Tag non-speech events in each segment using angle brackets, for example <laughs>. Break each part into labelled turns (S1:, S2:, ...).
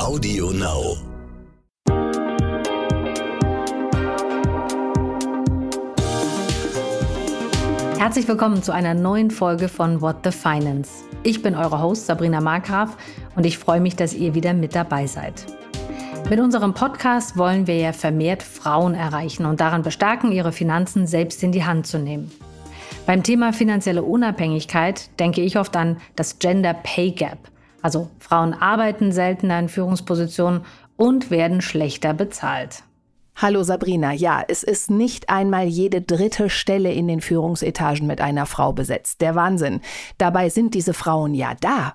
S1: Audio Now.
S2: Herzlich willkommen zu einer neuen Folge von What the Finance. Ich bin eure Host Sabrina Markgraf und ich freue mich, dass ihr wieder mit dabei seid. Mit unserem Podcast wollen wir ja vermehrt Frauen erreichen und daran bestärken, ihre Finanzen selbst in die Hand zu nehmen. Beim Thema finanzielle Unabhängigkeit denke ich oft an das Gender Pay Gap. Also Frauen arbeiten seltener in Führungspositionen und werden schlechter bezahlt.
S3: Hallo Sabrina, ja, es ist nicht einmal jede dritte Stelle in den Führungsetagen mit einer Frau besetzt. Der Wahnsinn. Dabei sind diese Frauen ja da.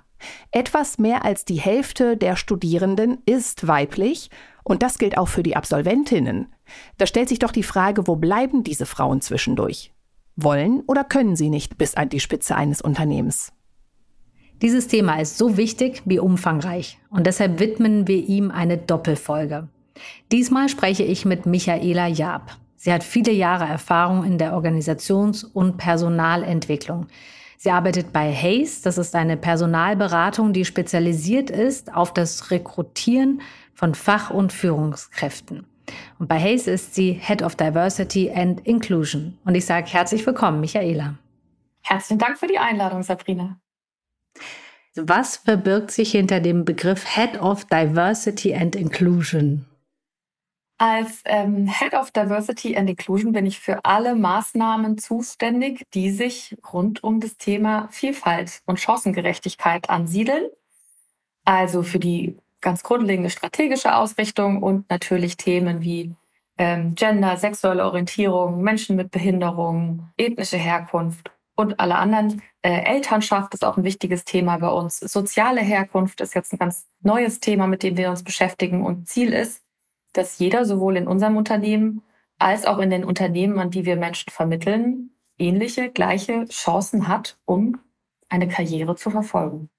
S3: Etwas mehr als die Hälfte der Studierenden ist weiblich und das gilt auch für die Absolventinnen. Da stellt sich doch die Frage, wo bleiben diese Frauen zwischendurch? Wollen oder können sie nicht bis an die Spitze eines Unternehmens?
S2: Dieses Thema ist so wichtig wie umfangreich und deshalb widmen wir ihm eine Doppelfolge. Diesmal spreche ich mit Michaela Jaab. Sie hat viele Jahre Erfahrung in der Organisations- und Personalentwicklung. Sie arbeitet bei Hayes, das ist eine Personalberatung, die spezialisiert ist auf das Rekrutieren von Fach- und Führungskräften. Und bei Hayes ist sie Head of Diversity and Inclusion. Und ich sage herzlich willkommen, Michaela.
S4: Herzlichen Dank für die Einladung, Sabrina.
S2: Was verbirgt sich hinter dem Begriff Head of Diversity and Inclusion?
S4: Als ähm, Head of Diversity and Inclusion bin ich für alle Maßnahmen zuständig, die sich rund um das Thema Vielfalt und Chancengerechtigkeit ansiedeln. Also für die ganz grundlegende strategische Ausrichtung und natürlich Themen wie ähm, Gender, sexuelle Orientierung, Menschen mit Behinderung, ethnische Herkunft und alle anderen. Äh, Elternschaft ist auch ein wichtiges Thema bei uns. Soziale Herkunft ist jetzt ein ganz neues Thema, mit dem wir uns beschäftigen. Und Ziel ist, dass jeder sowohl in unserem Unternehmen als auch in den Unternehmen, an die wir Menschen vermitteln, ähnliche, gleiche Chancen hat, um eine Karriere zu verfolgen.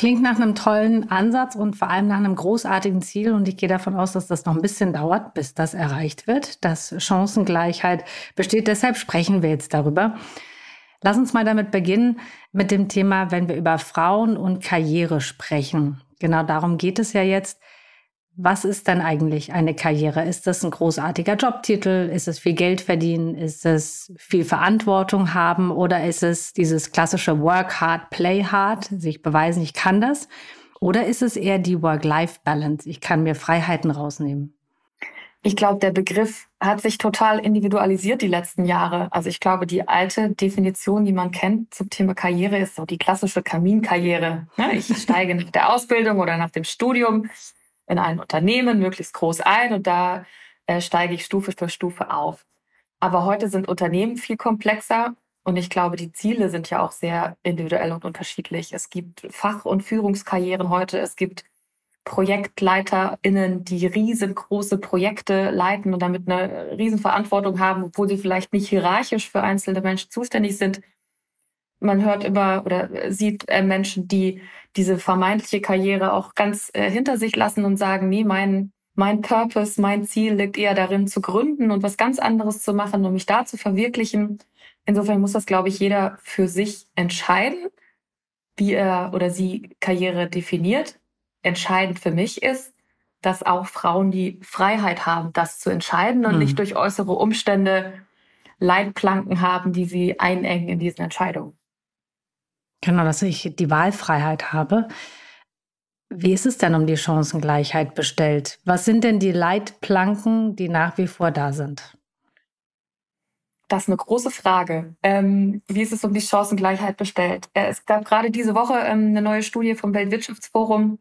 S2: Klingt nach einem tollen Ansatz und vor allem nach einem großartigen Ziel. Und ich gehe davon aus, dass das noch ein bisschen dauert, bis das erreicht wird, dass Chancengleichheit besteht. Deshalb sprechen wir jetzt darüber. Lass uns mal damit beginnen mit dem Thema, wenn wir über Frauen und Karriere sprechen. Genau darum geht es ja jetzt. Was ist denn eigentlich eine Karriere? Ist das ein großartiger Jobtitel? Ist es viel Geld verdienen? Ist es viel Verantwortung haben? Oder ist es dieses klassische Work hard, play hard, sich beweisen, ich kann das? Oder ist es eher die Work-Life-Balance? Ich kann mir Freiheiten rausnehmen.
S4: Ich glaube, der Begriff hat sich total individualisiert die letzten Jahre. Also ich glaube, die alte Definition, die man kennt zum Thema Karriere, ist so die klassische Kaminkarriere. Ich steige nach der Ausbildung oder nach dem Studium in ein Unternehmen möglichst groß ein und da äh, steige ich Stufe für Stufe auf. Aber heute sind Unternehmen viel komplexer und ich glaube, die Ziele sind ja auch sehr individuell und unterschiedlich. Es gibt Fach- und Führungskarrieren heute, es gibt ProjektleiterInnen, die riesengroße Projekte leiten und damit eine Riesenverantwortung haben, obwohl sie vielleicht nicht hierarchisch für einzelne Menschen zuständig sind. Man hört immer oder sieht äh, Menschen, die diese vermeintliche Karriere auch ganz äh, hinter sich lassen und sagen, nee, mein, mein Purpose, mein Ziel liegt eher darin zu gründen und was ganz anderes zu machen, um mich da zu verwirklichen. Insofern muss das, glaube ich, jeder für sich entscheiden, wie er oder sie Karriere definiert. Entscheidend für mich ist, dass auch Frauen die Freiheit haben, das zu entscheiden und mhm. nicht durch äußere Umstände Leitplanken haben, die sie einengen in diesen Entscheidungen.
S2: Genau, dass ich die Wahlfreiheit habe. Wie ist es denn um die Chancengleichheit bestellt? Was sind denn die Leitplanken, die nach wie vor da sind?
S4: Das ist eine große Frage. Ähm, wie ist es um die Chancengleichheit bestellt? Äh, es gab gerade diese Woche ähm, eine neue Studie vom Weltwirtschaftsforum.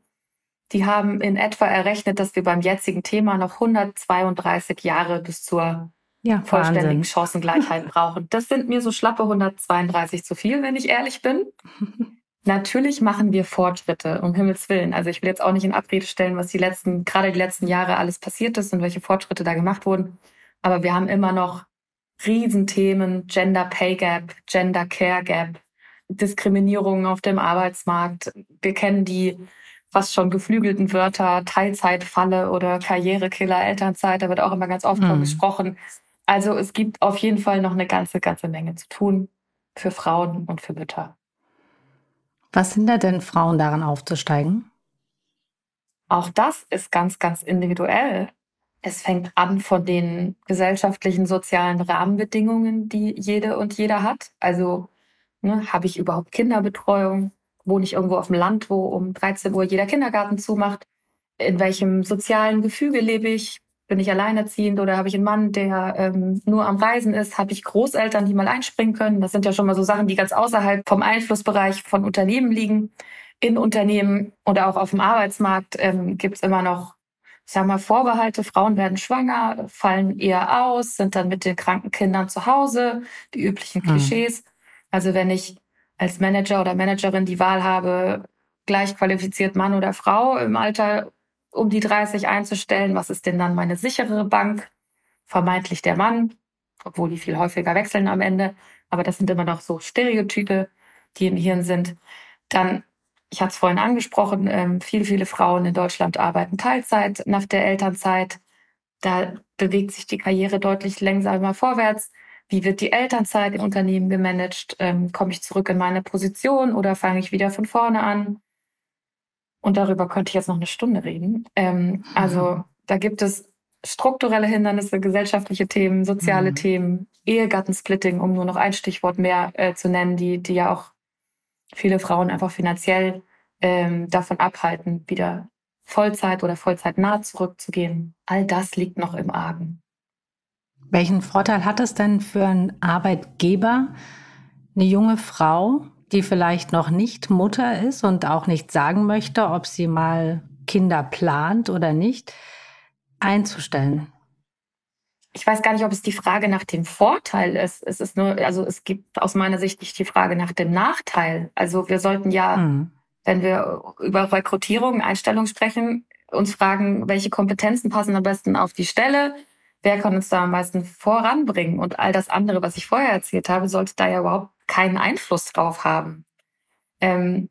S4: Die haben in etwa errechnet, dass wir beim jetzigen Thema noch 132 Jahre bis zur ja, vollständigen Wahnsinn. Chancengleichheit <laughs> brauchen. Das sind mir so schlappe 132 zu viel, wenn ich ehrlich bin. <laughs> Natürlich machen wir Fortschritte, um Himmels Willen. Also ich will jetzt auch nicht in Abrede stellen, was die letzten, gerade die letzten Jahre alles passiert ist und welche Fortschritte da gemacht wurden. Aber wir haben immer noch Riesenthemen, Gender Pay Gap, Gender Care Gap, Diskriminierung auf dem Arbeitsmarkt. Wir kennen die fast schon geflügelten Wörter, Teilzeitfalle oder Karrierekiller, Elternzeit, da wird auch immer ganz oft mhm. gesprochen. Also es gibt auf jeden Fall noch eine ganze, ganze Menge zu tun für Frauen und für Mütter.
S2: Was hindert denn Frauen daran aufzusteigen?
S4: auch das ist ganz, ganz individuell. Es fängt an von den gesellschaftlichen, sozialen Rahmenbedingungen, die jede und jeder hat. Also ne, habe ich überhaupt Kinderbetreuung? Wohne ich irgendwo auf dem Land, wo um 13 Uhr jeder Kindergarten zumacht? In welchem sozialen Gefüge lebe ich? Bin ich alleinerziehend oder habe ich einen Mann, der ähm, nur am Reisen ist? Habe ich Großeltern, die mal einspringen können? Das sind ja schon mal so Sachen, die ganz außerhalb vom Einflussbereich von Unternehmen liegen. In Unternehmen oder auch auf dem Arbeitsmarkt ähm, gibt es immer noch ich sag mal, Vorbehalte, Frauen werden schwanger, fallen eher aus, sind dann mit den kranken Kindern zu Hause, die üblichen hm. Klischees. Mhm. Also wenn ich als Manager oder Managerin die Wahl habe, gleich qualifiziert Mann oder Frau im Alter um die 30 einzustellen, was ist denn dann meine sichere Bank? Vermeintlich der Mann, obwohl die viel häufiger wechseln am Ende. Aber das sind immer noch so Stereotype, die im Hirn sind. Dann ich hatte es vorhin angesprochen, ähm, viele, viele Frauen in Deutschland arbeiten Teilzeit nach der Elternzeit. Da bewegt sich die Karriere deutlich langsamer vorwärts. Wie wird die Elternzeit im Unternehmen gemanagt? Ähm, Komme ich zurück in meine Position oder fange ich wieder von vorne an? Und darüber könnte ich jetzt noch eine Stunde reden. Ähm, also mhm. da gibt es strukturelle Hindernisse, gesellschaftliche Themen, soziale mhm. Themen, Ehegattensplitting, um nur noch ein Stichwort mehr äh, zu nennen, die, die ja auch viele Frauen einfach finanziell ähm, davon abhalten, wieder Vollzeit oder Vollzeitnah zurückzugehen. All das liegt noch im Argen.
S2: Welchen Vorteil hat es denn für einen Arbeitgeber, eine junge Frau, die vielleicht noch nicht Mutter ist und auch nicht sagen möchte, ob sie mal Kinder plant oder nicht, einzustellen?
S4: ich weiß gar nicht, ob es die Frage nach dem Vorteil ist. Es ist nur, also es gibt aus meiner Sicht nicht die Frage nach dem Nachteil. Also wir sollten ja, mhm. wenn wir über Rekrutierung, Einstellung sprechen, uns fragen, welche Kompetenzen passen am besten auf die Stelle, wer kann uns da am meisten voranbringen und all das andere, was ich vorher erzählt habe, sollte da ja überhaupt keinen Einfluss drauf haben. Ähm,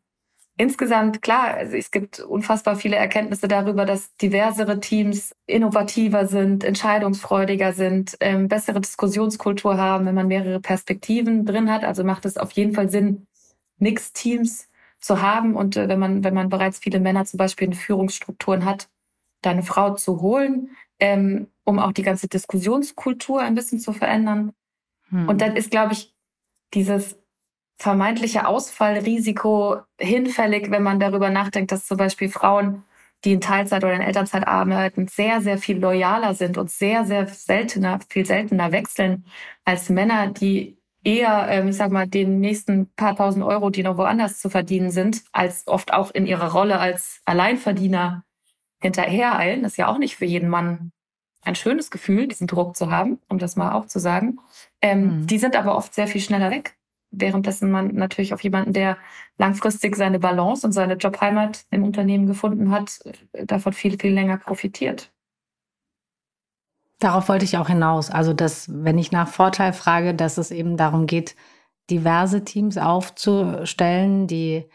S4: Insgesamt, klar, also es gibt unfassbar viele Erkenntnisse darüber, dass diversere Teams innovativer sind, entscheidungsfreudiger sind, ähm, bessere Diskussionskultur haben, wenn man mehrere Perspektiven drin hat. Also macht es auf jeden Fall Sinn, Mixed-Teams zu haben. Und äh, wenn man, wenn man bereits viele Männer zum Beispiel in Führungsstrukturen hat, da eine Frau zu holen, ähm, um auch die ganze Diskussionskultur ein bisschen zu verändern. Hm. Und dann ist, glaube ich, dieses vermeintliche Ausfallrisiko hinfällig, wenn man darüber nachdenkt, dass zum Beispiel Frauen, die in Teilzeit oder in Elternzeit arbeiten, sehr, sehr viel loyaler sind und sehr, sehr seltener, viel seltener wechseln als Männer, die eher, ähm, ich sag mal, den nächsten paar tausend Euro, die noch woanders zu verdienen sind, als oft auch in ihrer Rolle als Alleinverdiener hinterhereilen. Das ist ja auch nicht für jeden Mann ein schönes Gefühl, diesen Druck zu haben, um das mal auch zu sagen. Ähm, mhm. Die sind aber oft sehr viel schneller weg währenddessen man natürlich auf jemanden, der langfristig seine Balance und seine Jobheimat im Unternehmen gefunden hat, davon viel, viel länger profitiert.
S2: Darauf wollte ich auch hinaus. Also, dass, wenn ich nach Vorteil frage, dass es eben darum geht, diverse Teams aufzustellen, die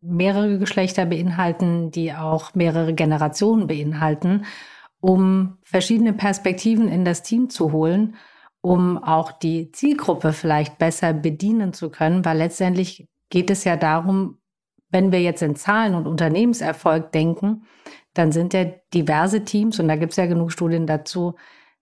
S2: mehrere Geschlechter beinhalten, die auch mehrere Generationen beinhalten, um verschiedene Perspektiven in das Team zu holen um auch die Zielgruppe vielleicht besser bedienen zu können, weil letztendlich geht es ja darum, wenn wir jetzt in Zahlen und Unternehmenserfolg denken, dann sind ja diverse Teams, und da gibt es ja genug Studien dazu,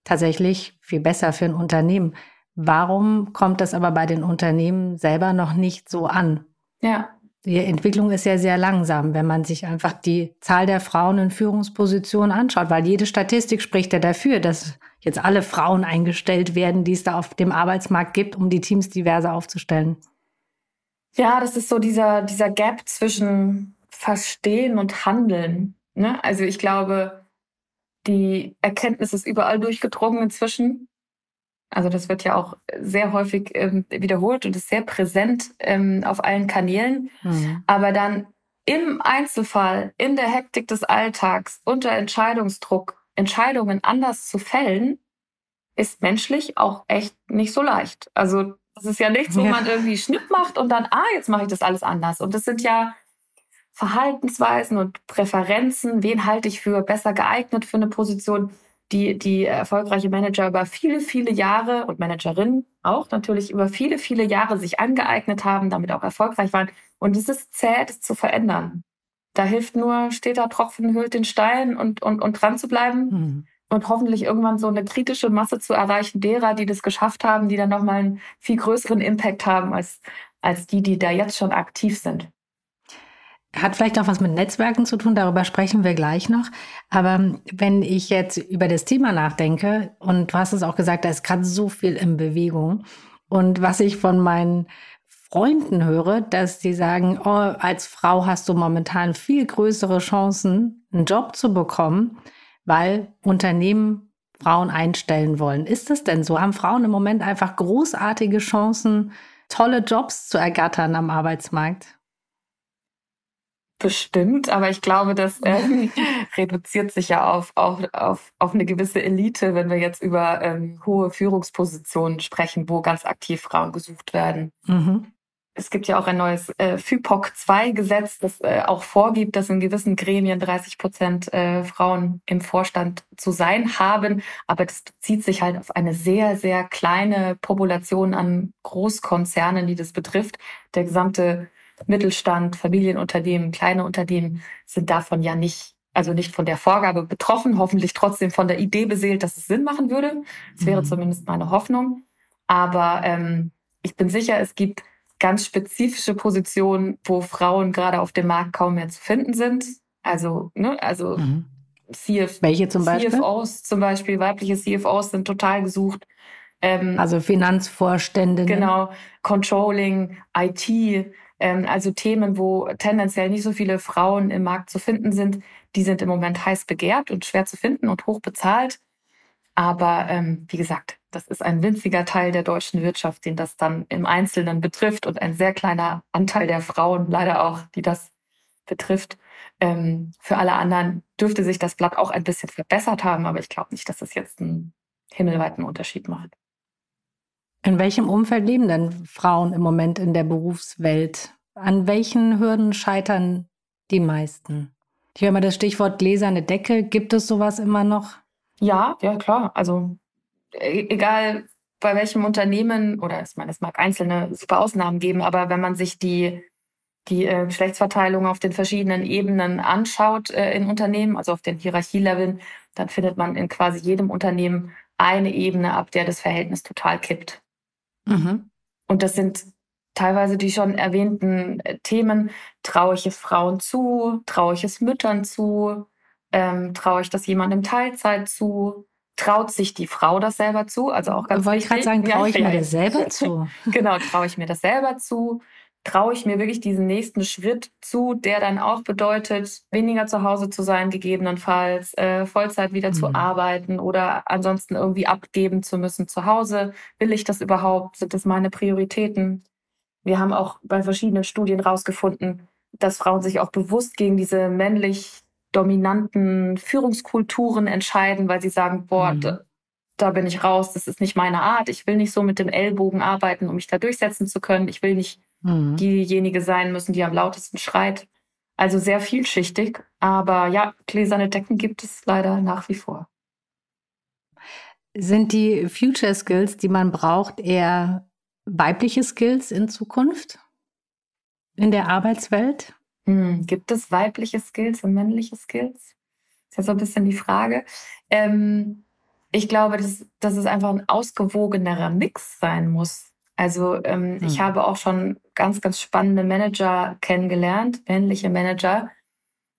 S2: tatsächlich viel besser für ein Unternehmen. Warum kommt das aber bei den Unternehmen selber noch nicht so an?
S4: Ja.
S2: Die Entwicklung ist ja sehr langsam, wenn man sich einfach die Zahl der Frauen in Führungspositionen anschaut, weil jede Statistik spricht ja dafür, dass jetzt alle Frauen eingestellt werden, die es da auf dem Arbeitsmarkt gibt, um die Teams diverser aufzustellen.
S4: Ja, das ist so dieser, dieser Gap zwischen Verstehen und Handeln. Ne? Also ich glaube, die Erkenntnis ist überall durchgedrungen inzwischen. Also das wird ja auch sehr häufig ähm, wiederholt und ist sehr präsent ähm, auf allen Kanälen. Mhm. Aber dann im Einzelfall, in der Hektik des Alltags, unter Entscheidungsdruck, Entscheidungen anders zu fällen, ist menschlich auch echt nicht so leicht. Also das ist ja nichts, wo ja. man irgendwie Schnipp macht und dann, ah, jetzt mache ich das alles anders. Und das sind ja Verhaltensweisen und Präferenzen. Wen halte ich für besser geeignet für eine Position? Die, die erfolgreiche Manager über viele, viele Jahre und Managerinnen auch natürlich über viele, viele Jahre sich angeeignet haben, damit auch erfolgreich waren. Und es ist zäh, das zu verändern. Da hilft nur, steter Tropfen hüllt den Stein und, und, und dran zu bleiben. Mhm. Und hoffentlich irgendwann so eine kritische Masse zu erreichen derer, die das geschafft haben, die dann nochmal einen viel größeren Impact haben als, als die, die da jetzt schon aktiv sind.
S2: Hat vielleicht auch was mit Netzwerken zu tun, darüber sprechen wir gleich noch. Aber wenn ich jetzt über das Thema nachdenke, und du hast es auch gesagt, da ist gerade so viel in Bewegung. Und was ich von meinen Freunden höre, dass sie sagen, oh, als Frau hast du momentan viel größere Chancen, einen Job zu bekommen, weil Unternehmen Frauen einstellen wollen. Ist das denn so? Haben Frauen im Moment einfach großartige Chancen, tolle Jobs zu ergattern am Arbeitsmarkt?
S4: Bestimmt, aber ich glaube, das äh, <laughs> reduziert sich ja auf, auf, auf, auf eine gewisse Elite, wenn wir jetzt über ähm, hohe Führungspositionen sprechen, wo ganz aktiv Frauen gesucht werden. Mhm. Es gibt ja auch ein neues äh, FIPOC-2-Gesetz, das äh, auch vorgibt, dass in gewissen Gremien 30 Prozent äh, Frauen im Vorstand zu sein haben. Aber das bezieht sich halt auf eine sehr, sehr kleine Population an Großkonzernen, die das betrifft. Der gesamte Mittelstand, Familienunternehmen, kleine Unternehmen sind davon ja nicht, also nicht von der Vorgabe betroffen, hoffentlich trotzdem von der Idee beseelt, dass es Sinn machen würde. Das wäre mhm. zumindest meine Hoffnung. Aber ähm, ich bin sicher, es gibt ganz spezifische Positionen, wo Frauen gerade auf dem Markt kaum mehr zu finden sind. Also, ne, also mhm.
S2: CF, Welche zum Beispiel?
S4: CFOs zum Beispiel, weibliche CFOs sind total gesucht.
S2: Ähm, also Finanzvorstände.
S4: Genau, Controlling, IT, also Themen, wo tendenziell nicht so viele Frauen im Markt zu finden sind, die sind im Moment heiß begehrt und schwer zu finden und hoch bezahlt. Aber ähm, wie gesagt, das ist ein winziger Teil der deutschen Wirtschaft, den das dann im Einzelnen betrifft und ein sehr kleiner Anteil der Frauen leider auch, die das betrifft. Ähm, für alle anderen dürfte sich das Blatt auch ein bisschen verbessert haben, aber ich glaube nicht, dass das jetzt einen himmelweiten Unterschied macht.
S2: In welchem Umfeld leben denn Frauen im Moment in der Berufswelt? An welchen Hürden scheitern die meisten? Ich höre mal das Stichwort gläserne Decke. Gibt es sowas immer noch?
S4: Ja, ja, klar. Also e-, egal bei welchem Unternehmen, oder ich meine, es mag einzelne super Ausnahmen geben, aber wenn man sich die, die äh, Geschlechtsverteilung auf den verschiedenen Ebenen anschaut äh, in Unternehmen, also auf den Hierarchieleveln, dann findet man in quasi jedem Unternehmen eine Ebene, ab der das Verhältnis total kippt. Mhm. Und das sind teilweise die schon erwähnten äh, Themen. Traue ich es Frauen zu? Traue ich es Müttern zu? Ähm, traue ich das jemandem Teilzeit zu? Traut sich die Frau das selber zu? Also auch ganz
S2: Wollte ich gerade sagen, traue ich mir das selber <laughs> zu?
S4: genau, traue ich mir das selber zu? Traue ich mir wirklich diesen nächsten Schritt zu, der dann auch bedeutet, weniger zu Hause zu sein, gegebenenfalls, äh, Vollzeit wieder mhm. zu arbeiten oder ansonsten irgendwie abgeben zu müssen zu Hause. Will ich das überhaupt? Sind das meine Prioritäten? Wir haben auch bei verschiedenen Studien rausgefunden, dass Frauen sich auch bewusst gegen diese männlich dominanten Führungskulturen entscheiden, weil sie sagen, boah, mhm. da, da bin ich raus, das ist nicht meine Art. Ich will nicht so mit dem Ellbogen arbeiten, um mich da durchsetzen zu können. Ich will nicht mhm. diejenige sein müssen, die am lautesten schreit. Also sehr vielschichtig. Aber ja, gläserne Decken gibt es leider nach wie vor.
S2: Sind die Future Skills, die man braucht, eher weibliche Skills in Zukunft? In der Arbeitswelt?
S4: Hm, gibt es weibliche Skills und männliche Skills? Das ist ja so ein bisschen die Frage. Ähm, ich glaube, dass, dass es einfach ein ausgewogenerer Mix sein muss. Also ähm, hm. ich habe auch schon ganz, ganz spannende Manager kennengelernt, männliche Manager,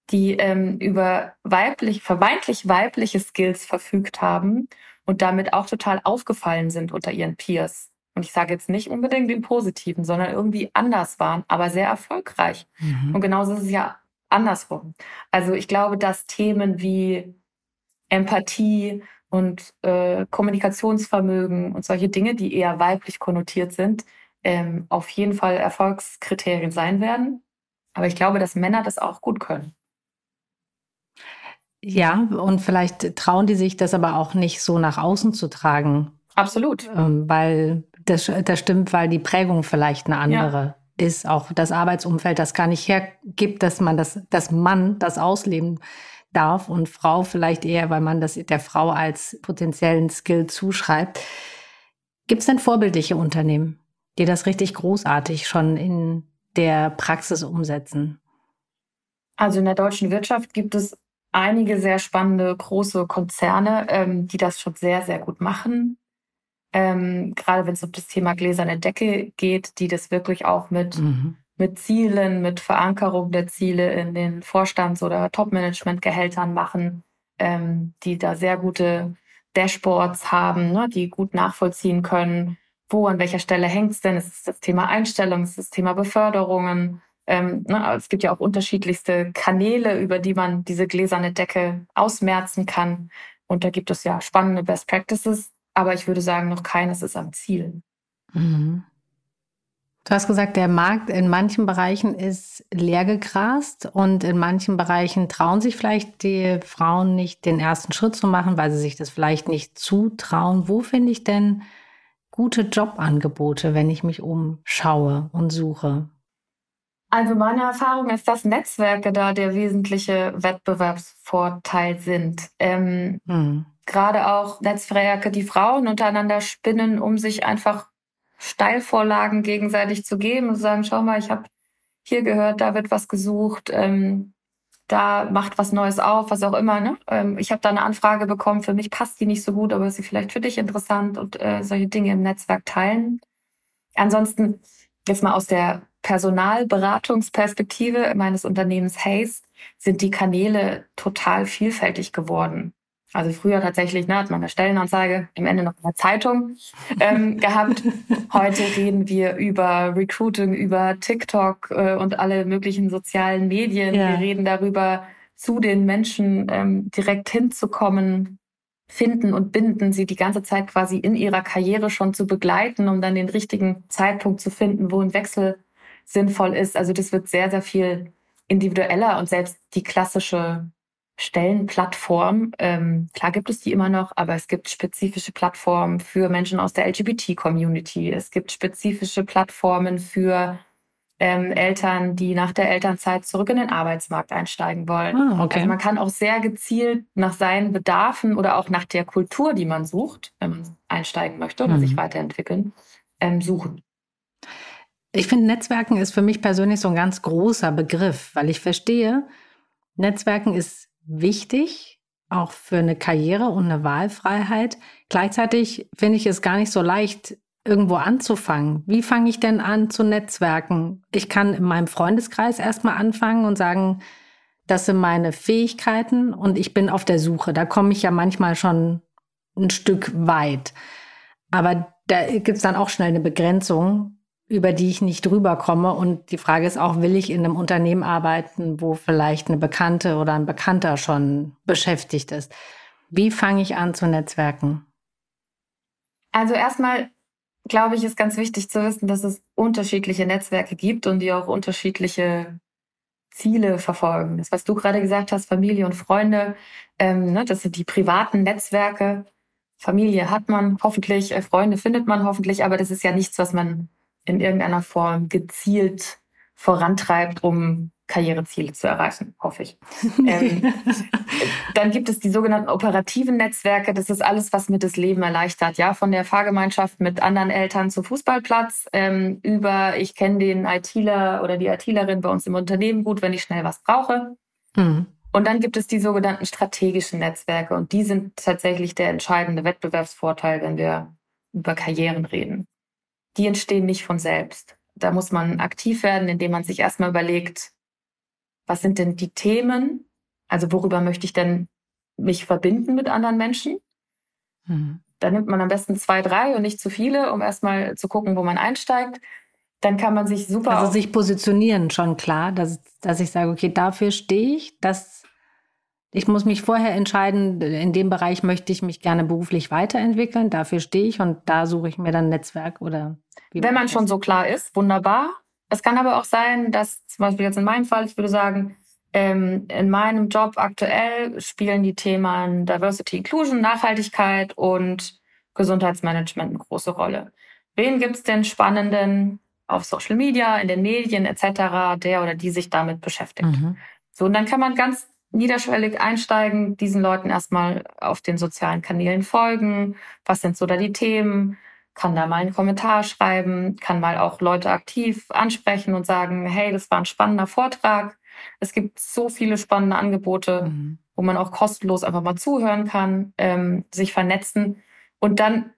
S4: die ähm, über weiblich, vermeintlich weibliche Skills verfügt haben und damit auch total aufgefallen sind unter ihren Peers. Und ich sage jetzt nicht unbedingt den Positiven, sondern irgendwie anders waren, aber sehr erfolgreich. Mhm. Und genauso ist es ja andersrum. Also ich glaube, dass Themen wie Empathie und äh, Kommunikationsvermögen und solche Dinge, die eher weiblich konnotiert sind, ähm, auf jeden Fall Erfolgskriterien sein werden. Aber ich glaube, dass Männer das auch gut können.
S2: Ja, und vielleicht trauen die sich das aber auch nicht so nach außen zu tragen.
S4: Absolut.
S2: Ähm, weil das, das stimmt, weil die Prägung vielleicht eine andere ja. ist. Auch das Arbeitsumfeld das gar nicht hergibt, dass man das, dass man das ausleben darf und Frau vielleicht eher, weil man das der Frau als potenziellen Skill zuschreibt. Gibt es denn vorbildliche Unternehmen, die das richtig großartig schon in der Praxis umsetzen?
S4: Also in der deutschen Wirtschaft gibt es einige sehr spannende große Konzerne, ähm, die das schon sehr, sehr gut machen. Ähm, gerade wenn es um das Thema gläserne Decke geht, die das wirklich auch mit, mhm. Mit Zielen, mit Verankerung der Ziele in den Vorstands- oder Top-Management-Gehältern machen, ähm, die da sehr gute Dashboards haben, ne, die gut nachvollziehen können, wo an welcher Stelle hängt es denn? Es ist das Thema Einstellung, es ist das Thema Beförderungen. Ähm, ne, es gibt ja auch unterschiedlichste Kanäle, über die man diese gläserne Decke ausmerzen kann. Und da gibt es ja spannende Best Practices, aber ich würde sagen, noch keines ist am Ziel. Mhm.
S2: Du hast gesagt, der Markt in manchen Bereichen ist leergegrast und in manchen Bereichen trauen sich vielleicht die Frauen nicht, den ersten Schritt zu machen, weil sie sich das vielleicht nicht zutrauen. Wo finde ich denn gute Jobangebote, wenn ich mich umschaue und suche?
S4: Also meine Erfahrung ist, dass Netzwerke da der wesentliche Wettbewerbsvorteil sind. Ähm, hm. Gerade auch Netzwerke, die Frauen untereinander spinnen, um sich einfach Steilvorlagen gegenseitig zu geben und zu sagen, schau mal, ich habe hier gehört, da wird was gesucht, ähm, da macht was Neues auf, was auch immer. Ne? Ähm, ich habe da eine Anfrage bekommen, für mich passt die nicht so gut, aber ist sie vielleicht für dich interessant und äh, solche Dinge im Netzwerk teilen. Ansonsten jetzt mal aus der Personalberatungsperspektive meines Unternehmens Haze sind die Kanäle total vielfältig geworden. Also früher tatsächlich ne, hat man eine Stellenanzeige, im Ende noch eine Zeitung ähm, <laughs> gehabt. Heute reden wir über Recruiting, über TikTok äh, und alle möglichen sozialen Medien. Ja. Wir reden darüber, zu den Menschen ähm, direkt hinzukommen, finden und binden, sie die ganze Zeit quasi in ihrer Karriere schon zu begleiten, um dann den richtigen Zeitpunkt zu finden, wo ein Wechsel sinnvoll ist. Also das wird sehr, sehr viel individueller und selbst die klassische Stellenplattform, ähm, klar gibt es die immer noch, aber es gibt spezifische Plattformen für Menschen aus der LGBT-Community. Es gibt spezifische Plattformen für ähm, Eltern, die nach der Elternzeit zurück in den Arbeitsmarkt einsteigen wollen. Ah, okay. Also man kann auch sehr gezielt nach seinen Bedarfen oder auch nach der Kultur, die man sucht, wenn man einsteigen möchte oder mhm. sich weiterentwickeln, ähm, suchen.
S2: Ich finde, Netzwerken ist für mich persönlich so ein ganz großer Begriff, weil ich verstehe, Netzwerken ist wichtig, auch für eine Karriere und eine Wahlfreiheit. Gleichzeitig finde ich es gar nicht so leicht, irgendwo anzufangen. Wie fange ich denn an zu netzwerken? Ich kann in meinem Freundeskreis erstmal anfangen und sagen, das sind meine Fähigkeiten und ich bin auf der Suche. Da komme ich ja manchmal schon ein Stück weit. Aber da gibt es dann auch schnell eine Begrenzung, über die ich nicht drüber komme. Und die Frage ist auch, will ich in einem Unternehmen arbeiten, wo vielleicht eine Bekannte oder ein Bekannter schon beschäftigt ist? Wie fange ich an zu netzwerken?
S4: Also erstmal glaube ich, ist ganz wichtig zu wissen, dass es unterschiedliche Netzwerke gibt und die auch unterschiedliche Ziele verfolgen. Das, was du gerade gesagt hast, Familie und Freunde, ähm, ne, das sind die privaten Netzwerke. Familie hat man hoffentlich, äh, Freunde findet man hoffentlich, aber das ist ja nichts, was man in irgendeiner Form gezielt vorantreibt, um Karriereziele zu erreichen, hoffe ich. <laughs> ähm, dann gibt es die sogenannten operativen Netzwerke. Das ist alles, was mir das Leben erleichtert. Ja, von der Fahrgemeinschaft mit anderen Eltern zum Fußballplatz ähm, über ich kenne den ITler oder die ITlerin bei uns im Unternehmen gut, wenn ich schnell was brauche. Mhm. Und dann gibt es die sogenannten strategischen Netzwerke und die sind tatsächlich der entscheidende Wettbewerbsvorteil, wenn wir über Karrieren reden die entstehen nicht von selbst. Da muss man aktiv werden, indem man sich erstmal überlegt, was sind denn die Themen? Also worüber möchte ich denn mich verbinden mit anderen Menschen? Mhm. Da nimmt man am besten zwei, drei und nicht zu viele, um erstmal zu gucken, wo man einsteigt. Dann kann man sich super.
S2: Also sich positionieren schon klar, dass, dass ich sage, okay, dafür stehe ich, das ich muss mich vorher entscheiden, in dem Bereich möchte ich mich gerne beruflich weiterentwickeln, dafür stehe ich und da suche ich mir dann ein Netzwerk oder.
S4: Wenn man schon so klar ist, wunderbar. Es kann aber auch sein, dass zum Beispiel jetzt in meinem Fall, ich würde sagen, ähm, in meinem Job aktuell spielen die Themen Diversity, Inclusion, Nachhaltigkeit und Gesundheitsmanagement eine große Rolle. Wen gibt es denn spannenden auf Social Media, in den Medien etc., der oder die sich damit beschäftigt? Mhm. So, und dann kann man ganz niederschwellig einsteigen, diesen Leuten erstmal auf den sozialen Kanälen folgen. Was sind so da die Themen? Kann da mal einen Kommentar schreiben, kann mal auch Leute aktiv ansprechen und sagen, hey, das war ein spannender Vortrag. Es gibt so viele spannende Angebote, mhm. wo man auch kostenlos einfach mal zuhören kann, ähm, sich vernetzen und dann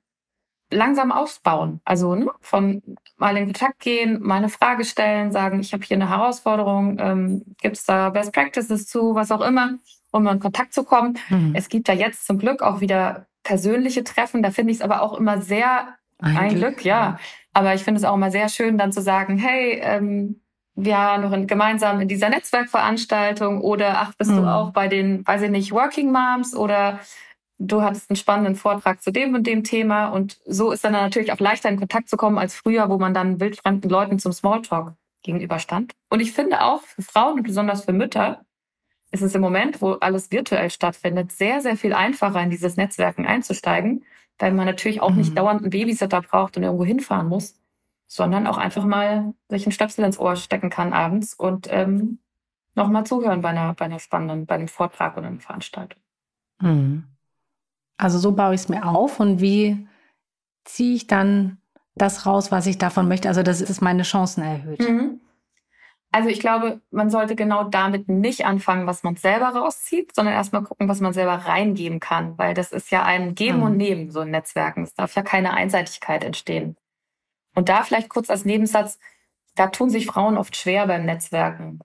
S4: langsam ausbauen. Also ne, von mal in Kontakt gehen, mal eine Frage stellen, sagen, ich habe hier eine Herausforderung, ähm, gibt es da Best Practices zu, was auch immer, um in Kontakt zu kommen. Mhm. Es gibt da jetzt zum Glück auch wieder persönliche Treffen. Da finde ich es aber auch immer sehr ein, ein Glück, Glück, ja. Aber ich finde es auch immer sehr schön, dann zu sagen, hey, ähm, wir haben noch in, gemeinsam in dieser Netzwerkveranstaltung oder ach, bist mhm. du auch bei den, weiß ich nicht, Working Moms oder du hattest einen spannenden Vortrag zu dem und dem Thema. Und so ist dann natürlich auch leichter in Kontakt zu kommen als früher, wo man dann wildfremden Leuten zum Smalltalk gegenüberstand. Und ich finde auch für Frauen und besonders für Mütter ist es im Moment, wo alles virtuell stattfindet, sehr, sehr viel einfacher in dieses Netzwerken einzusteigen, weil man natürlich auch mhm. nicht dauernd einen Babysitter braucht und irgendwo hinfahren muss, sondern auch einfach mal sich einen Stöpsel ins Ohr stecken kann abends und ähm, nochmal zuhören bei einer, bei einer spannenden, bei einem Vortrag oder einer Veranstaltung.
S2: Mhm. Also so baue ich es mir auf und wie ziehe ich dann das raus, was ich davon möchte? Also dass es meine Chancen erhöht.
S4: Mhm. Also ich glaube, man sollte genau damit nicht anfangen, was man selber rauszieht, sondern erstmal gucken, was man selber reingeben kann, weil das ist ja ein Geben mhm. und Nehmen so in Netzwerken. Es darf ja keine Einseitigkeit entstehen. Und da vielleicht kurz als Nebensatz, da tun sich Frauen oft schwer beim Netzwerken.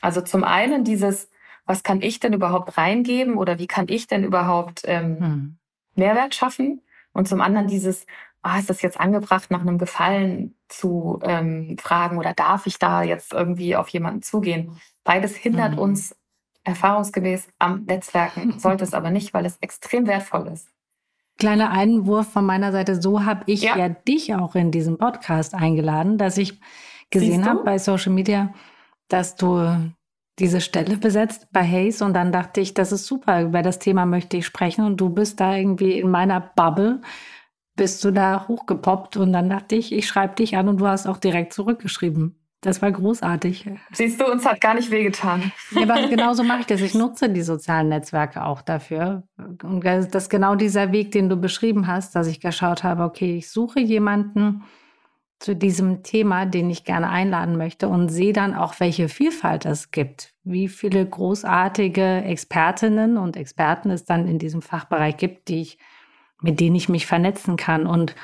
S4: Also zum einen dieses, was kann ich denn überhaupt reingeben oder wie kann ich denn überhaupt ähm, hm. Mehrwert schaffen? Und zum anderen dieses, ah, ist das jetzt angebracht, nach einem Gefallen zu ähm, fragen oder darf ich da jetzt irgendwie auf jemanden zugehen? Beides hindert hm. uns erfahrungsgemäß am Netzwerken, <laughs> sollte es aber nicht, weil es extrem wertvoll ist.
S2: Kleiner Einwurf von meiner Seite, so habe ich ja. ja dich auch in diesem Podcast eingeladen, dass ich gesehen habe bei Social Media, dass du diese Stelle besetzt bei Hayes und dann dachte ich, das ist super, über das Thema möchte ich sprechen und du bist da irgendwie in meiner Bubble, bist du da hochgepoppt und dann dachte ich, ich schreibe dich an und du hast auch direkt zurückgeschrieben. Das war großartig.
S4: Siehst du, uns hat gar nicht wehgetan.
S2: Ja, aber <laughs> genauso mache ich das. Ich nutze die sozialen Netzwerke auch dafür. Und das ist genau dieser Weg, den du beschrieben hast, dass ich geschaut habe, okay, ich suche jemanden, zu diesem Thema, den ich gerne einladen möchte und sehe dann auch, welche Vielfalt es gibt, wie viele großartige Expertinnen und Experten es dann in diesem Fachbereich gibt, die ich, mit denen ich mich vernetzen kann. Und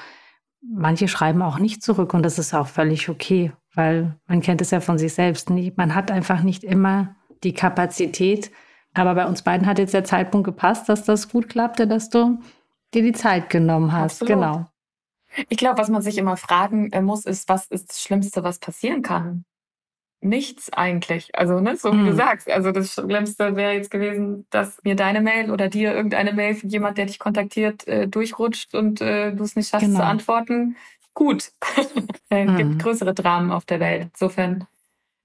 S2: manche schreiben auch nicht zurück und das ist auch völlig okay, weil man kennt es ja von sich selbst nicht. Man hat einfach nicht immer die Kapazität. Aber bei uns beiden hat jetzt der Zeitpunkt gepasst, dass das gut klappte, dass du dir die Zeit genommen hast. Absolut. Genau.
S4: Ich glaube, was man sich immer fragen äh, muss, ist, was ist das Schlimmste, was passieren kann? Nichts eigentlich. Also, ne, so wie mhm. du sagst. Also, das Schlimmste wäre jetzt gewesen, dass mir deine Mail oder dir irgendeine Mail von jemand, der dich kontaktiert, äh, durchrutscht und äh, du es nicht schaffst genau. zu antworten. Gut. <laughs> Es mhm. gibt größere Dramen auf der Welt. Insofern,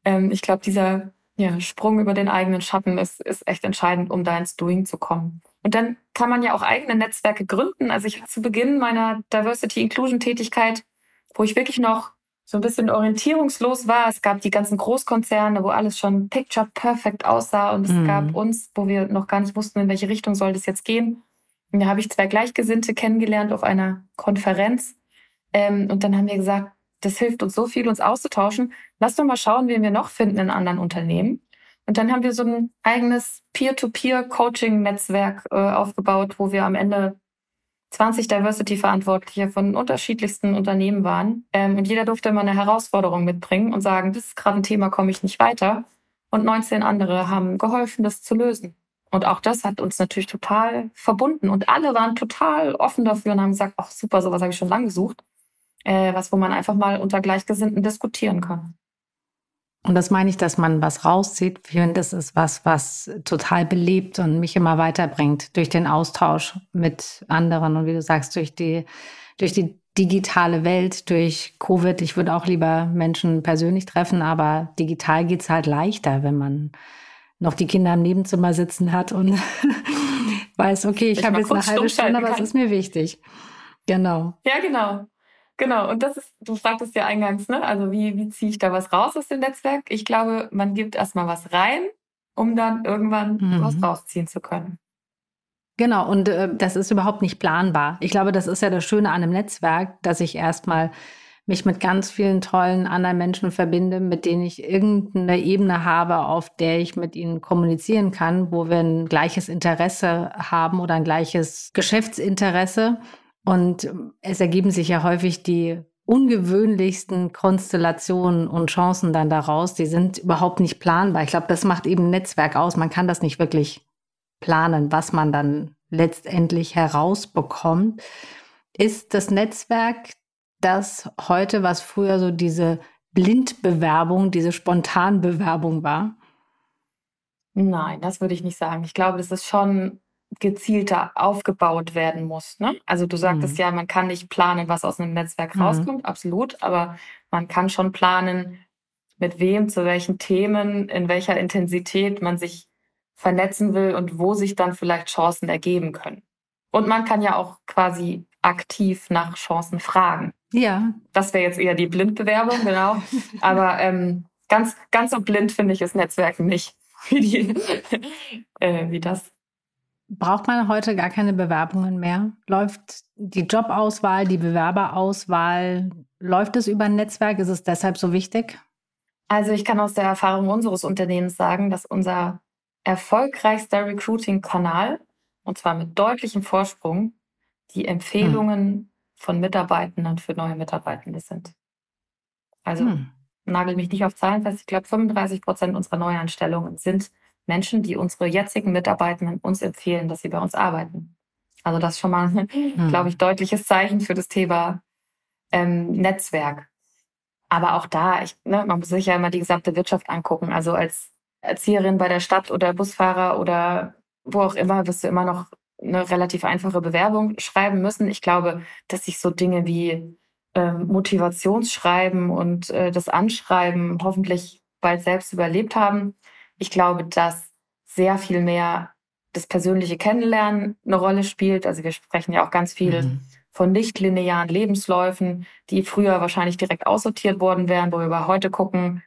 S4: ähm, ich glaube, dieser ja, Sprung über den eigenen Schatten ist, ist echt entscheidend, um da ins Doing zu kommen. Und dann kann man ja auch eigene Netzwerke gründen. Also ich hatte zu Beginn meiner Diversity Inclusion Tätigkeit, wo ich wirklich noch so ein bisschen orientierungslos war. Es gab die ganzen Großkonzerne, wo alles schon picture perfect aussah und es mhm. gab uns, wo wir noch gar nicht wussten, in welche Richtung soll das jetzt gehen. Und da habe ich zwei Gleichgesinnte kennengelernt auf einer Konferenz. Ähm, und dann haben wir gesagt, das hilft uns so viel, uns auszutauschen. Lass doch mal schauen, wen wir noch finden in anderen Unternehmen. Und dann haben wir so ein eigenes Peer-to-Peer-Coaching-Netzwerk äh, aufgebaut, wo wir am Ende 20 Diversity-Verantwortliche von unterschiedlichsten Unternehmen waren. Ähm, und jeder durfte immer eine Herausforderung mitbringen und sagen, das ist gerade ein Thema, komme ich nicht weiter. Und 19 andere haben geholfen, das zu lösen. Und auch das hat uns natürlich total verbunden. Und alle waren total offen dafür und haben gesagt, ach super, sowas habe ich schon lange gesucht äh, was, wo man einfach mal unter Gleichgesinnten diskutieren kann.
S2: Und das meine ich, dass man was rauszieht. Ich finde, das ist was, was total belebt und mich immer weiterbringt durch den Austausch mit anderen und wie du sagst, durch die, durch die digitale Welt, durch Covid. Ich würde auch lieber Menschen persönlich treffen, aber digital geht es halt leichter, wenn man noch die Kinder im Nebenzimmer sitzen hat und <laughs> weiß, okay, ich, ich habe jetzt eine halbe Stunde, aber es ist mir wichtig. Genau.
S4: Ja, genau. Genau, und das ist, du fragtest ja eingangs, ne? Also wie, wie ziehe ich da was raus aus dem Netzwerk? Ich glaube, man gibt erstmal was rein, um dann irgendwann mhm. was rausziehen zu können.
S2: Genau, und äh, das ist überhaupt nicht planbar. Ich glaube, das ist ja das Schöne an einem Netzwerk, dass ich erstmal mich mit ganz vielen tollen anderen Menschen verbinde, mit denen ich irgendeine Ebene habe, auf der ich mit ihnen kommunizieren kann, wo wir ein gleiches Interesse haben oder ein gleiches Geschäftsinteresse. Und es ergeben sich ja häufig die ungewöhnlichsten Konstellationen und Chancen dann daraus. Die sind überhaupt nicht planbar. Ich glaube, das macht eben Netzwerk aus. Man kann das nicht wirklich planen, was man dann letztendlich herausbekommt. Ist das Netzwerk das heute, was früher so diese Blindbewerbung, diese Spontanbewerbung war?
S4: Nein, das würde ich nicht sagen. Ich glaube, dass es schon gezielter aufgebaut werden muss. Ne? Also du sagtest mhm. ja, man kann nicht planen, was aus einem Netzwerk mhm. rauskommt, absolut, aber man kann schon planen, mit wem, zu welchen Themen, in welcher Intensität man sich vernetzen will und wo sich dann vielleicht Chancen ergeben können. Und man kann ja auch quasi aktiv nach Chancen fragen.
S2: Ja.
S4: Das wäre jetzt eher die Blindbewerbung, genau. <laughs> Aber ähm, ganz, ganz so blind finde ich das Netzwerken nicht, wie, die, <laughs> äh, wie das.
S2: Braucht man heute gar keine Bewerbungen mehr? Läuft die Jobauswahl, die Bewerberauswahl, läuft es über ein Netzwerk? Ist es deshalb so wichtig?
S4: Also ich kann aus der Erfahrung unseres Unternehmens sagen, dass unser erfolgreichster Recruiting-Kanal, und zwar mit deutlichem Vorsprung, die Empfehlungen hm. von Mitarbeitenden für neue Mitarbeitende sind. Also hm. nagel mich nicht auf Zahlen fest. Ich glaube, 35 Prozent unserer Neuanstellungen sind Menschen, die unsere jetzigen Mitarbeitenden uns empfehlen, dass sie bei uns arbeiten. Also das ist schon mal, hm. glaube ich, deutliches Zeichen für das Thema ähm, Netzwerk. Aber auch da, ich, ne, man muss sich ja immer die gesamte Wirtschaft angucken. Also als Erzieherin bei der Stadt oder Busfahrer oder wo auch immer wirst du immer noch eine relativ einfache Bewerbung schreiben müssen. Ich glaube, dass sich so Dinge wie ähm, Motivationsschreiben und äh, das Anschreiben hoffentlich bald selbst überlebt haben. Ich glaube, dass sehr viel mehr das persönliche Kennenlernen eine Rolle spielt. Also wir sprechen ja auch ganz viel mhm. von nicht-linearen Lebensläufen, die früher wahrscheinlich direkt aussortiert worden wären, wo wir heute gucken,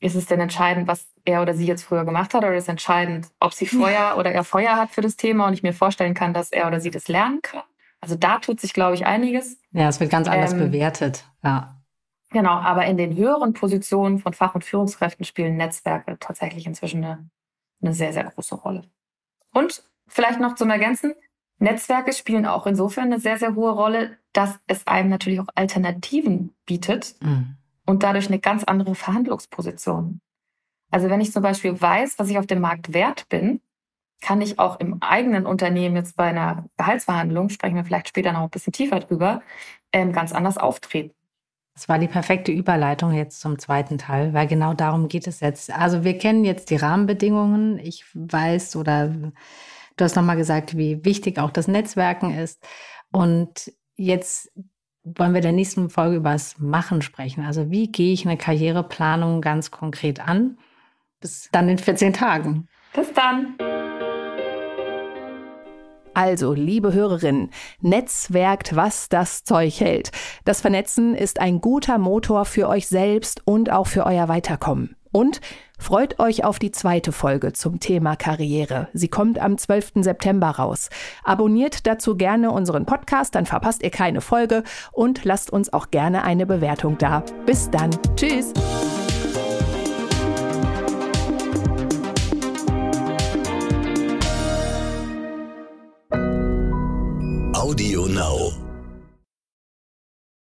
S4: ist es denn entscheidend, was er oder sie jetzt früher gemacht hat, oder ist es entscheidend, ob sie Feuer oder er Feuer hat für das Thema und ich mir vorstellen kann, dass er oder sie das lernen kann? Also da tut sich, glaube ich, einiges.
S2: Ja, es wird ganz anders ähm, bewertet. Ja.
S4: Genau, aber in den höheren Positionen von Fach- und Führungskräften spielen Netzwerke tatsächlich inzwischen eine, eine sehr, sehr große Rolle. Und vielleicht noch zum Ergänzen, Netzwerke spielen auch insofern eine sehr, sehr hohe Rolle, dass es einem natürlich auch Alternativen bietet. Mhm und dadurch eine ganz andere Verhandlungsposition. Also wenn ich zum Beispiel weiß, was ich auf dem Markt wert bin, kann ich auch im eigenen Unternehmen jetzt bei einer Gehaltsverhandlung, sprechen wir vielleicht später noch ein bisschen tiefer drüber, ähm, ganz anders auftreten.
S2: Das war die perfekte Überleitung jetzt zum zweiten Teil, weil genau darum geht es jetzt. Also wir kennen jetzt die Rahmenbedingungen. Ich weiß oder du hast nochmal gesagt, wie wichtig auch das Netzwerken ist. Und jetzt wollen wir in der nächsten Folge über das Machen sprechen. Also wie gehe ich eine Karriereplanung ganz konkret an? Bis dann in 14 Tagen.
S4: Bis dann.
S3: Also, liebe Hörerinnen, netzwerkt, was das Zeug hält. Das Vernetzen ist ein guter Motor für euch selbst und auch für euer Weiterkommen. Und freut euch auf die zweite Folge zum Thema Karriere. Sie kommt am 12. September raus. Abonniert dazu gerne unseren Podcast, dann verpasst ihr keine Folge und lasst uns auch gerne eine Bewertung da. Bis dann. Tschüss. Audio Now.